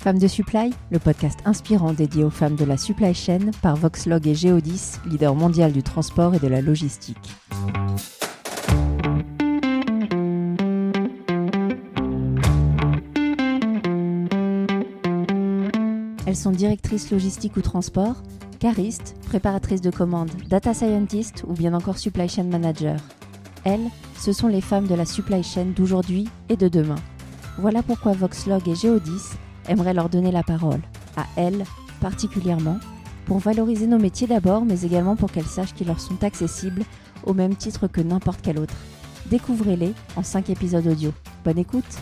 Femmes de Supply, le podcast inspirant dédié aux femmes de la supply chain par Voxlog et Geodis, leader mondial du transport et de la logistique. Elles sont directrices logistique ou transport, caristes, préparatrices de commandes, data scientists ou bien encore supply chain manager. Elles, ce sont les femmes de la supply chain d'aujourd'hui et de demain. Voilà pourquoi Voxlog et Geodis aimeraient leur donner la parole, à elles particulièrement, pour valoriser nos métiers d'abord, mais également pour qu'elles sachent qu'ils leur sont accessibles au même titre que n'importe quel autre. Découvrez-les en 5 épisodes audio. Bonne écoute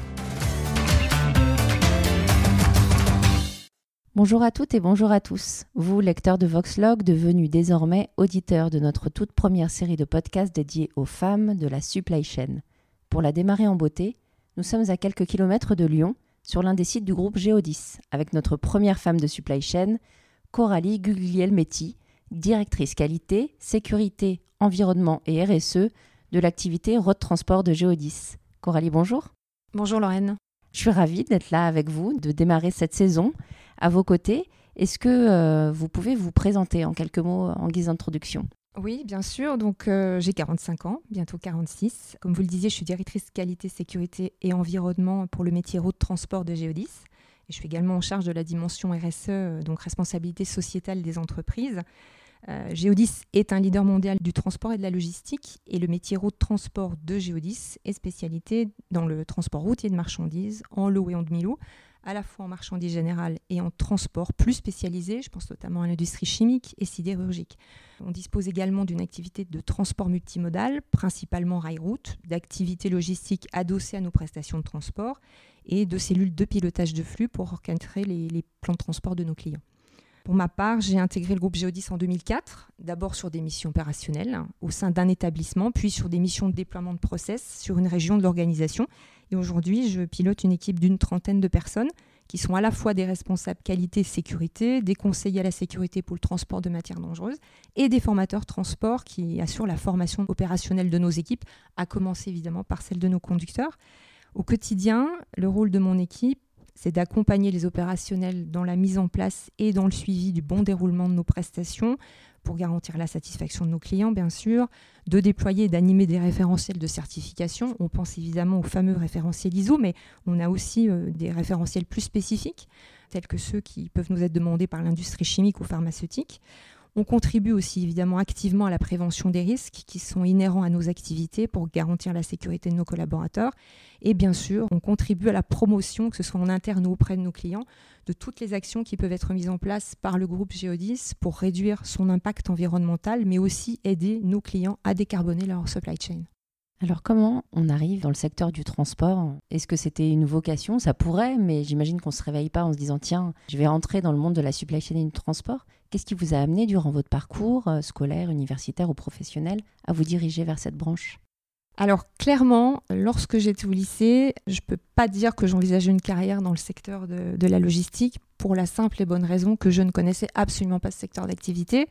Bonjour à toutes et bonjour à tous. Vous, lecteurs de Voxlog, devenus désormais auditeurs de notre toute première série de podcasts dédiés aux femmes de la supply chain. Pour la démarrer en beauté, nous sommes à quelques kilomètres de Lyon, sur l'un des sites du groupe Géodis, avec notre première femme de supply chain, Coralie Guglielmetti, directrice qualité, sécurité, environnement et RSE de l'activité Road Transport de Géodis. Coralie, bonjour. Bonjour Lorraine. Je suis ravie d'être là avec vous, de démarrer cette saison à vos côtés. Est-ce que euh, vous pouvez vous présenter en quelques mots en guise d'introduction? Oui, bien sûr. Donc, euh, j'ai 45 ans, bientôt 46. Comme vous le disiez, je suis directrice qualité, sécurité et environnement pour le métier route transport de Géodis. Et je suis également en charge de la dimension RSE, euh, donc responsabilité sociétale des entreprises. Euh, Géodis est un leader mondial du transport et de la logistique et le métier route transport de Géodis est spécialité dans le transport routier de marchandises en lot et en demi-lot, à la fois en marchandises générales et en transport plus spécialisé, je pense notamment à l'industrie chimique et sidérurgique. On dispose également d'une activité de transport multimodal, principalement rail-route, d'activités logistiques adossées à nos prestations de transport et de cellules de pilotage de flux pour orchestrer les, les plans de transport de nos clients. Pour ma part, j'ai intégré le groupe Géodis en 2004, d'abord sur des missions opérationnelles au sein d'un établissement, puis sur des missions de déploiement de process sur une région de l'organisation et aujourd'hui, je pilote une équipe d'une trentaine de personnes qui sont à la fois des responsables qualité sécurité, des conseillers à la sécurité pour le transport de matières dangereuses et des formateurs transport qui assurent la formation opérationnelle de nos équipes, à commencer évidemment par celle de nos conducteurs. Au quotidien, le rôle de mon équipe, c'est d'accompagner les opérationnels dans la mise en place et dans le suivi du bon déroulement de nos prestations, pour garantir la satisfaction de nos clients, bien sûr, de déployer et d'animer des référentiels de certification. On pense évidemment aux fameux référentiels ISO, mais on a aussi euh, des référentiels plus spécifiques, tels que ceux qui peuvent nous être demandés par l'industrie chimique ou pharmaceutique. On contribue aussi évidemment activement à la prévention des risques qui sont inhérents à nos activités pour garantir la sécurité de nos collaborateurs. Et bien sûr, on contribue à la promotion, que ce soit en interne ou auprès de nos clients, de toutes les actions qui peuvent être mises en place par le groupe Geodis pour réduire son impact environnemental, mais aussi aider nos clients à décarboner leur supply chain. Alors comment on arrive dans le secteur du transport? Est-ce que c'était une vocation? Ça pourrait, mais j'imagine qu'on ne se réveille pas en se disant tiens, je vais rentrer dans le monde de la supply chain et du transport. Qu'est-ce qui vous a amené durant votre parcours euh, scolaire, universitaire ou professionnel à vous diriger vers cette branche? Alors clairement, lorsque j'étais au lycée, je ne peux pas dire que j'envisageais une carrière dans le secteur de, de, la logistique pour la simple et bonne raison que je ne connaissais absolument pas ce secteur d'activité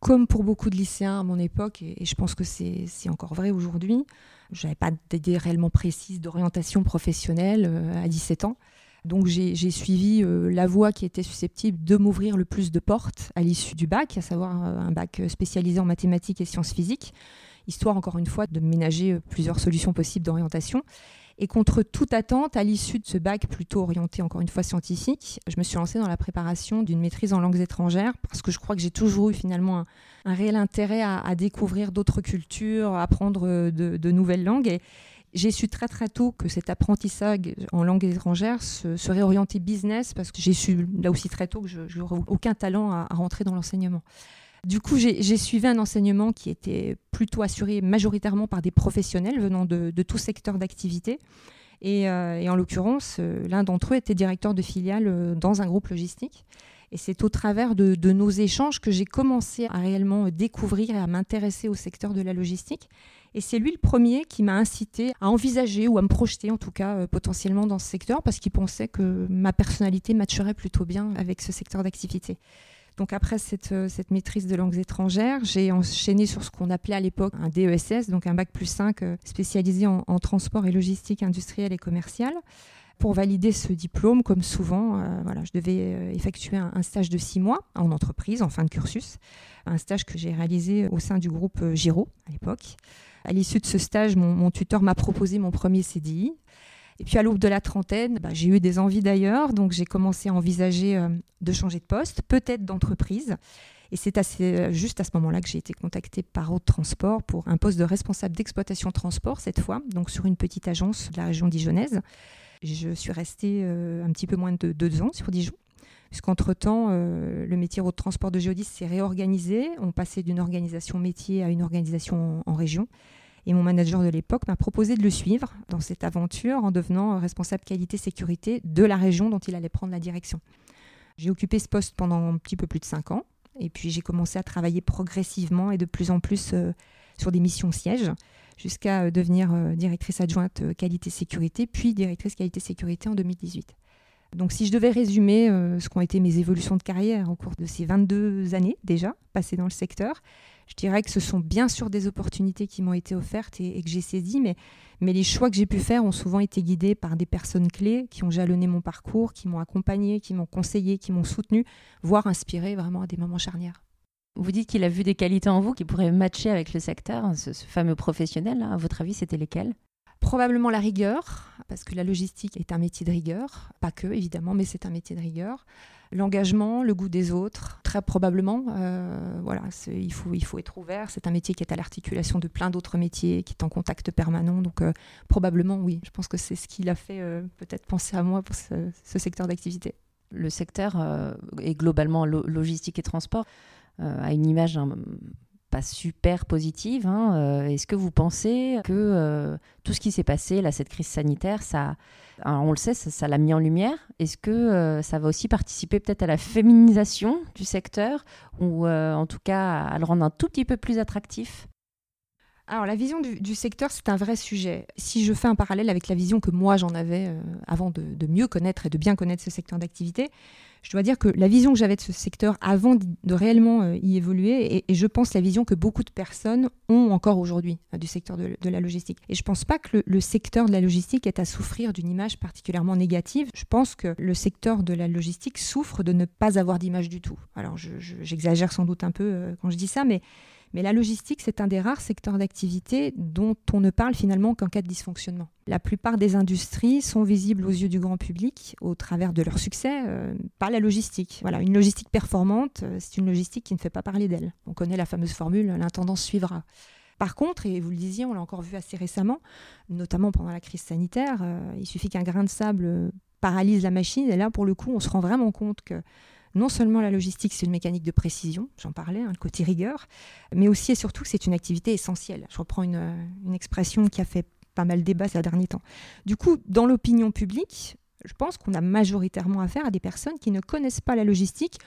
comme pour beaucoup de lycéens à mon époque, et, je pense que c'est encore vrai aujourd'hui, je n'avais pas d'idée réellement précise d'orientation professionnelle euh, à 17 ans. Donc j'ai suivi euh, la voie qui était susceptible de m'ouvrir le plus de portes à l'issue du bac, à savoir euh, un bac spécialisé en mathématiques et sciences physiques, histoire encore une fois de ménager plusieurs solutions possibles d'orientation. Et contre toute attente, à l'issue de ce bac plutôt orienté encore une fois scientifique, je me suis lancée dans la préparation d'une maîtrise en langues étrangères parce que je crois que j'ai toujours eu finalement un, réel intérêt à, découvrir d'autres cultures, à apprendre de, nouvelles langues. Et j'ai su très très tôt que cet apprentissage en langues étrangères serait orienté business parce que j'ai su là aussi très tôt que je n'aurais aucun talent à rentrer dans l'enseignement. Du coup, j'ai suivi un enseignement qui était plutôt assuré majoritairement par des professionnels venant de, tout secteur d'activité. Et, euh, en l'occurrence, euh, l'un d'entre eux était directeur de filiale euh, dans un groupe logistique. Et c'est au travers de, nos échanges que j'ai commencé à réellement découvrir et à m'intéresser au secteur de la logistique. Et c'est lui le premier qui m'a incité à envisager ou à me projeter en tout cas potentiellement dans ce secteur parce qu'il pensait que ma personnalité matcherait plutôt bien avec ce secteur d'activité. Donc après euh, cette, maîtrise de langues étrangères, j'ai enchaîné sur ce qu'on appelait à l'époque un DESS, donc un bac plus 5 euh, spécialisé en, transport et logistique industrielle et commerciale. Pour valider ce diplôme, comme souvent, euh, voilà, je devais effectuer un, stage de six mois en entreprise, en fin de cursus. Un stage que j'ai réalisé au sein du groupe Giro à l'époque. À l'issue de ce stage, mon, tuteur m'a proposé mon premier CDI. Et puis à l'aube de la trentaine, bah, j'ai eu des envies d'ailleurs, donc j'ai commencé à envisager de changer de poste, peut-être d'entreprise. Et c'est assez, juste à ce moment-là que j'ai été contactée par Haute Transport pour un poste de responsable d'exploitation transport cette fois, donc sur une petite agence de la région dijonnaise. Je suis restée euh, un petit peu moins de deux ans sur Dijon. Puisqu'entre-temps, euh, le métier de transport de géodis s'est réorganisé. On passait d'une organisation métier à une organisation en, région. Et mon manager de l'époque m'a proposé de le suivre dans cette aventure en devenant responsable qualité-sécurité de la région dont il allait prendre la direction. J'ai occupé ce poste pendant un petit peu plus de cinq ans. Et puis j'ai commencé à travailler progressivement et de plus en plus euh, sur des missions sièges jusqu'à euh, devenir euh, directrice adjointe qualité-sécurité, puis directrice qualité-sécurité en 2018. Donc si je devais résumer ce qu'ont été mes évolutions de carrière au cours de ces 22 années déjà passées dans le secteur, je dirais que ce sont bien sûr des opportunités qui m'ont été offertes et, que j'ai saisies, mais, mais les choix que j'ai pu faire ont souvent été guidés par des personnes clés qui ont jalonné mon parcours, qui m'ont accompagné, qui m'ont conseillé, qui m'ont soutenu, voire inspiré vraiment à des moments charnières. Vous dites qu'il a vu des qualités en vous qui pourraient matcher avec le secteur, ce, fameux professionnel. À votre avis, c'était lesquelles Probablement la rigueur, parce que la logistique est un métier de rigueur. Pas que, évidemment, mais c'est un métier de rigueur. L'engagement, le goût des autres, très probablement. Euh, voilà, il faut, il faut être ouvert. C'est un métier qui est à l'articulation de plein d'autres métiers, qui est en contact permanent. Donc, euh, probablement, oui. Je pense que c'est ce qui l'a fait euh, peut-être penser à moi pour ce, secteur d'activité. Le secteur est globalement logistique et transport. A une image pas super positive. Hein, euh, est-ce que vous pensez que euh, tout ce qui s'est passé, là, cette crise sanitaire, ça, on le sait, ça l'a mis en lumière Est-ce que ça va aussi participer peut-être à la féminisation du secteur ou en tout cas à le rendre un tout petit peu plus attractif? Alors la vision du, secteur, c'est un vrai sujet. Si je fais un parallèle avec la vision que moi j'en avais avant de, mieux connaître et de bien connaître ce secteur d'activité, je dois dire que la vision que j'avais de ce secteur avant de réellement euh, y évoluer, et, je pense la vision que beaucoup de personnes ont encore aujourd'hui euh, du secteur de, la logistique. Et je ne pense pas que le, secteur de la logistique est à souffrir d'une image particulièrement négative. Je pense que le secteur de la logistique souffre de ne pas avoir d'image du tout. Alors j'exagère sans doute un peu euh, quand je dis ça, mais la logistique, c'est un des rares secteurs d'activité dont on ne parle finalement qu'en cas de dysfonctionnement. La plupart des industries sont visibles aux yeux du grand public au travers de leur succès euh, par la logistique. Voilà, une logistique performante, euh, c'est une logistique qui ne fait pas parler d'elle. On connaît la fameuse formule l'intendance suivra. Par contre, et vous le disiez, on l'a encore vu assez récemment, notamment pendant la crise sanitaire, euh, il suffit qu'un grain de sable paralyse la machine et là, pour le coup, on se rend vraiment compte que non seulement la logistique, c'est une mécanique de précision, j'en parlais, hein, le côté rigueur, mais aussi et surtout, c'est une activité essentielle. Je reprends une, une expression qui a fait pas mal débat ces derniers temps. Du coup, dans l'opinion publique, je pense qu'on a majoritairement affaire à des personnes qui ne connaissent pas la logistique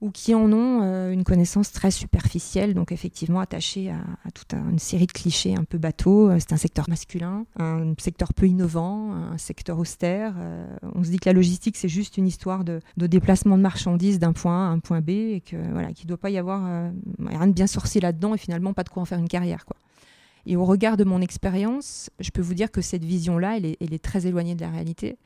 ou qui en ont euh, une connaissance très superficielle, donc effectivement attachée à, toute une série de clichés un peu bateaux. Euh, c'est un secteur masculin, un secteur peu innovant, un secteur austère. Euh, on se dit que la logistique, c'est juste une histoire de, déplacement de marchandises d'un point A à un point B et que voilà, qu'il ne doit pas y avoir rien de bien sorcier là-dedans et finalement pas de quoi en faire une carrière. Et au regard de mon expérience, je peux vous dire que cette vision-là, elle est, très éloignée de la réalité.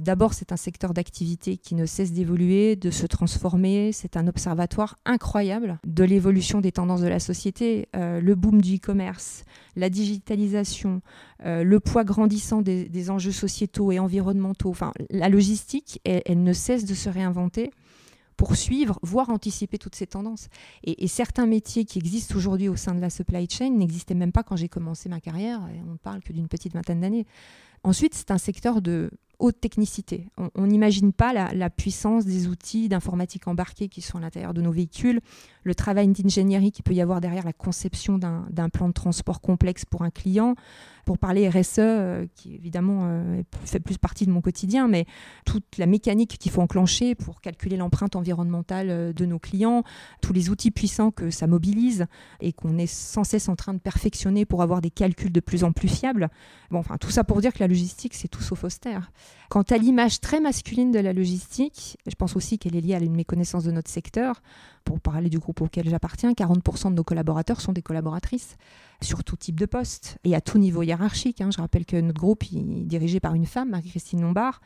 D'abord, c'est un secteur d'activité qui ne cesse d'évoluer, de se transformer. C'est un observatoire incroyable de l'évolution des tendances de la société. Euh, le boom du e-commerce, la digitalisation, euh, le poids grandissant des, enjeux sociétaux et environnementaux. Enfin, la logistique, elle ne cesse de se réinventer pour suivre, voire anticiper toutes ces tendances. Et, certains métiers qui existent aujourd'hui au sein de la supply chain n'existaient même pas quand j'ai commencé ma carrière, et on ne parle que d'une petite vingtaine d'années. Ensuite, c'est un secteur de haute technicité. On n'imagine pas la, puissance des outils d'informatique embarqués qui sont à l'intérieur de nos véhicules, le travail d'ingénierie qui peut y avoir derrière la conception d'un plan de transport complexe pour un client, pour parler RSE, euh, qui évidemment euh, fait plus partie de mon quotidien, mais toute la mécanique qu'il faut enclencher pour calculer l'empreinte environnementale euh, de nos clients, tous les outils puissants que ça mobilise et qu'on est sans cesse en train de perfectionner pour avoir des calculs de plus en plus fiables. Bon, enfin, tout ça pour dire que la logistique, c'est tout sauf austère. Quant à l'image très masculine de la logistique, je pense aussi qu'elle est liée à une méconnaissance de notre secteur. Pour parler du groupe auquel j'appartiens, 40% de nos collaborateurs sont des collaboratrices sur tout type de poste et à tout niveau hiérarchique. Hein. Je rappelle que notre groupe est dirigé par une femme, Marie-Christine Lombard,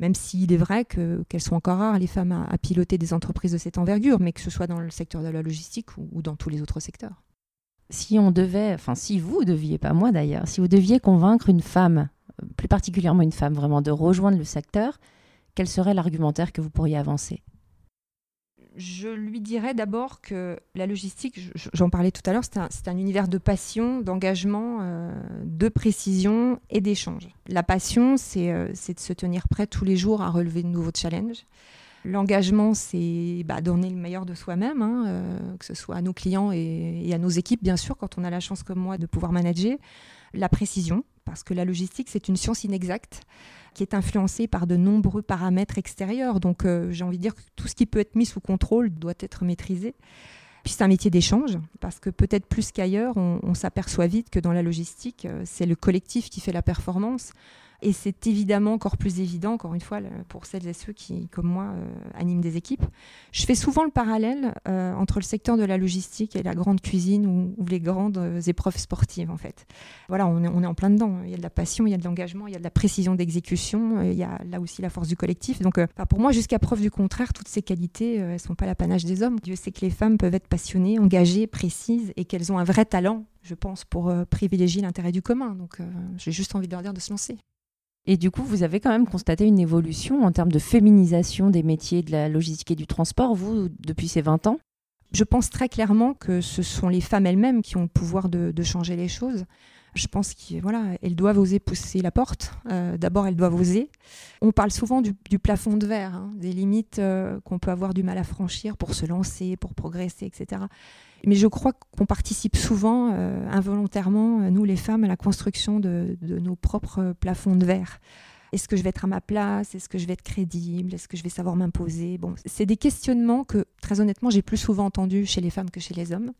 même s'il est vrai qu'elles sont encore rares, les femmes, à, piloter des entreprises de cette envergure, mais que ce soit dans le secteur de la logistique ou, ou dans tous les autres secteurs. Si on devait, enfin si vous deviez, pas moi d'ailleurs, si vous deviez convaincre une femme, plus particulièrement une femme vraiment, de rejoindre le secteur, quel serait l'argumentaire que vous pourriez avancer? Je lui dirais d'abord que la logistique, j'en parlais tout à l'heure, c'est un, univers de passion, d'engagement, euh, de précision et d'échange. La passion, euh, c'est de se tenir prêt tous les jours à relever de nouveaux challenges. L'engagement, c'est bah, donner le meilleur de soi-même, hein, euh, que ce soit à nos clients et, et, à nos équipes, bien sûr, quand on a la chance comme moi de pouvoir manager. La précision, parce que la logistique, c'est une science inexacte qui est influencée par de nombreux paramètres extérieurs. Donc euh, j'ai envie de dire que tout ce qui peut être mis sous contrôle doit être maîtrisé. Puis c'est un métier d'échange, parce que peut-être plus qu'ailleurs, on s'aperçoit vite que dans la logistique, euh, c'est le collectif qui fait la performance. Et c'est évidemment encore plus évident, encore une fois, pour celles et ceux qui, comme moi, euh, animent des équipes. Je fais souvent le parallèle euh, entre le secteur de la logistique et la grande cuisine ou, les grandes euh, épreuves sportives, en fait. Voilà, on est, on est, en plein dedans. Il y a de la passion, il y a de l'engagement, il y a de la précision d'exécution, il y a là aussi la force du collectif. Donc, pour moi, jusqu'à preuve du contraire, toutes ces qualités, elles ne sont pas l'apanage des hommes. Dieu sait que les femmes peuvent être passionnées, engagées, précises et qu'elles ont un vrai talent je pense, pour privilégier l'intérêt du commun. Donc, j'ai juste envie de leur dire de se lancer. Et du coup, vous avez quand même constaté une évolution en termes de féminisation des métiers de la logistique et du transport, vous, depuis ces 20 ans? Je pense très clairement que ce sont les femmes elles-mêmes qui ont le pouvoir de, changer les choses. Je pense qu'elles voilà, doivent oser pousser la porte. Euh, d'abord, elles doivent oser. On parle souvent du, plafond de verre, hein, des limites euh, qu'on peut avoir du mal à franchir pour se lancer, pour progresser, etc. Mais je crois qu'on participe souvent, euh, involontairement, nous les femmes, à la construction de, nos propres plafonds de verre. Est-ce que je vais être à ma place? Est-ce que je vais être crédible? Est-ce que je vais savoir m'imposer? Bon, c'est des questionnements que, très honnêtement, j'ai plus souvent entendus chez les femmes que chez les hommes.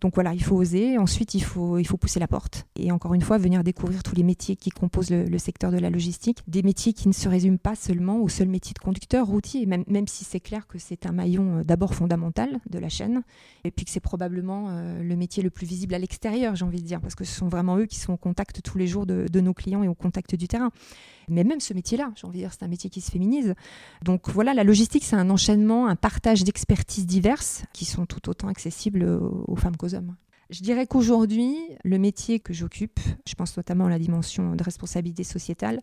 Donc voilà, il faut oser. Ensuite, il faut, il faut pousser la porte. Et encore une fois, venir découvrir tous les métiers qui composent le, secteur de la logistique. Des métiers qui ne se résument pas seulement au seul métier de conducteur routier, même, même si c'est clair que c'est un maillon euh, d'abord fondamental de la chaîne, et puis que c'est probablement euh, le métier le plus visible à l'extérieur, j'ai envie de dire, parce que ce sont vraiment eux qui sont au contact tous les jours de, nos clients et au contact du terrain. Mais même ce métier-là, j'ai envie de dire, c'est un métier qui se féminise. Donc voilà, la logistique, c'est un enchaînement, un partage d'expertises diverses qui sont tout autant accessibles aux femmes Je dirais qu'aujourd'hui, le métier que j'occupe, je pense notamment à la dimension de responsabilité sociétale,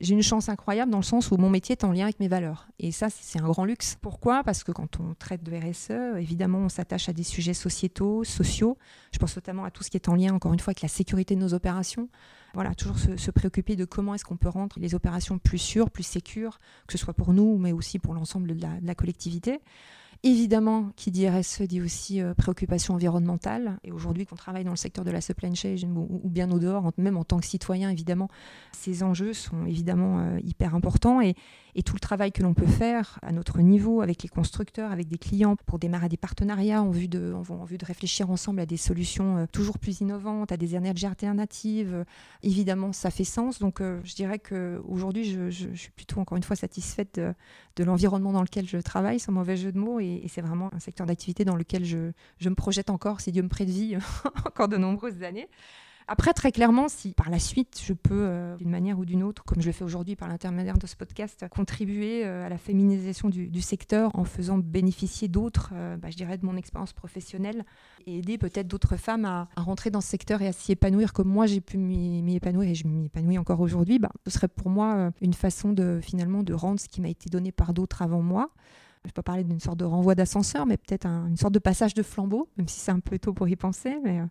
j'ai une chance incroyable dans le sens où mon métier est en lien avec mes valeurs. Et ça, c'est un grand luxe. Pourquoi? Parce que quand on traite de RSE, évidemment, on s'attache à des sujets sociétaux, sociaux. Je pense notamment à tout ce qui est en lien, encore une fois, avec la sécurité de nos opérations. Voilà, toujours se, préoccuper de comment est-ce qu'on peut rendre les opérations plus sûres, plus sécures, que ce soit pour nous, mais aussi pour l'ensemble de, la collectivité. Évidemment, qui dit RSE dit aussi euh, préoccupation environnementale. Et aujourd'hui, qu'on travaille dans le secteur de la supply chain ou, bien au dehors, même en tant que citoyen, évidemment, ces enjeux sont évidemment euh, hyper importants. Et, tout le travail que l'on peut faire à notre niveau avec les constructeurs, avec des clients pour démarrer des partenariats en vue de, en, vue de réfléchir ensemble à des solutions euh, toujours plus innovantes, à des énergies alternatives. Évidemment, ça fait sens. Donc, je dirais qu'aujourd'hui, je, je, suis plutôt encore une fois satisfaite de, l'environnement dans lequel je travaille, sans mauvais jeu de mots. C'est vraiment un secteur d'activité dans lequel je, je me projette encore, si Dieu me prête vie, encore de nombreuses années. Après, très clairement, si par la suite, je peux, euh, d'une manière ou d'une autre, comme je le fais aujourd'hui par l'intermédiaire de ce podcast, contribuer euh, à la féminisation du, secteur en faisant bénéficier d'autres, euh, bah, je dirais, de mon expérience professionnelle et aider peut-être d'autres femmes à, rentrer dans ce secteur et à s'y épanouir comme moi j'ai pu m'y épanouir et je m'y épanouis encore aujourd'hui, bah, ce serait pour moi une façon de finalement de rendre ce qui m'a été donné par d'autres avant moi je peux parler d'une sorte de renvoi d'ascenseur, mais peut-être une sorte de passage de flambeau, même si c'est un peu tôt pour y penser. Mais euh,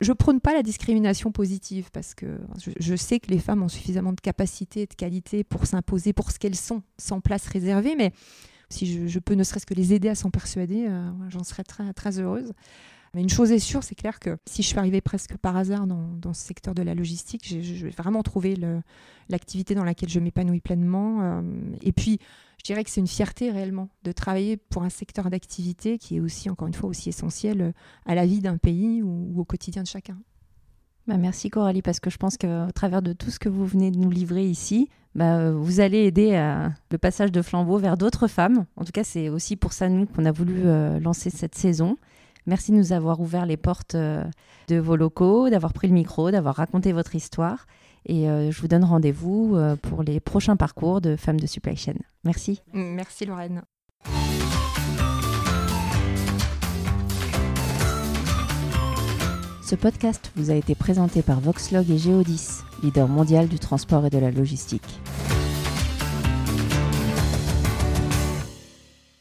je prône pas la discrimination positive parce que je, sais que les femmes ont suffisamment de capacité et de qualité pour s'imposer pour ce qu'elles sont, sans place réservée. Mais si je, peux ne serait-ce que les aider à s'en persuader, euh, j'en serais très heureuse. Mais une chose est sûre, c'est clair que si je suis arrivée presque par hasard dans, ce secteur de la logistique, je vais vraiment trouver l'activité dans laquelle je m'épanouis pleinement. Euh, et puis, je dirais que c'est une fierté réellement de travailler pour un secteur d'activité qui est aussi, encore une fois, aussi essentiel euh, à la vie d'un pays ou, au quotidien de chacun. Bah merci Coralie, parce que je pense qu'au travers de tout ce que vous venez de nous livrer ici, bah, vous allez aider à le passage de flambeau vers d'autres femmes. En tout cas, c'est aussi pour ça, nous, qu'on a voulu lancer cette saison. Merci de nous avoir ouvert les portes de vos locaux, d'avoir pris le micro, d'avoir raconté votre histoire. Et je vous donne rendez-vous pour les prochains parcours de femmes de supply chain. Merci. Merci Lorraine. Ce podcast vous a été présenté par Voxlog et Geodis, leader mondial du transport et de la logistique.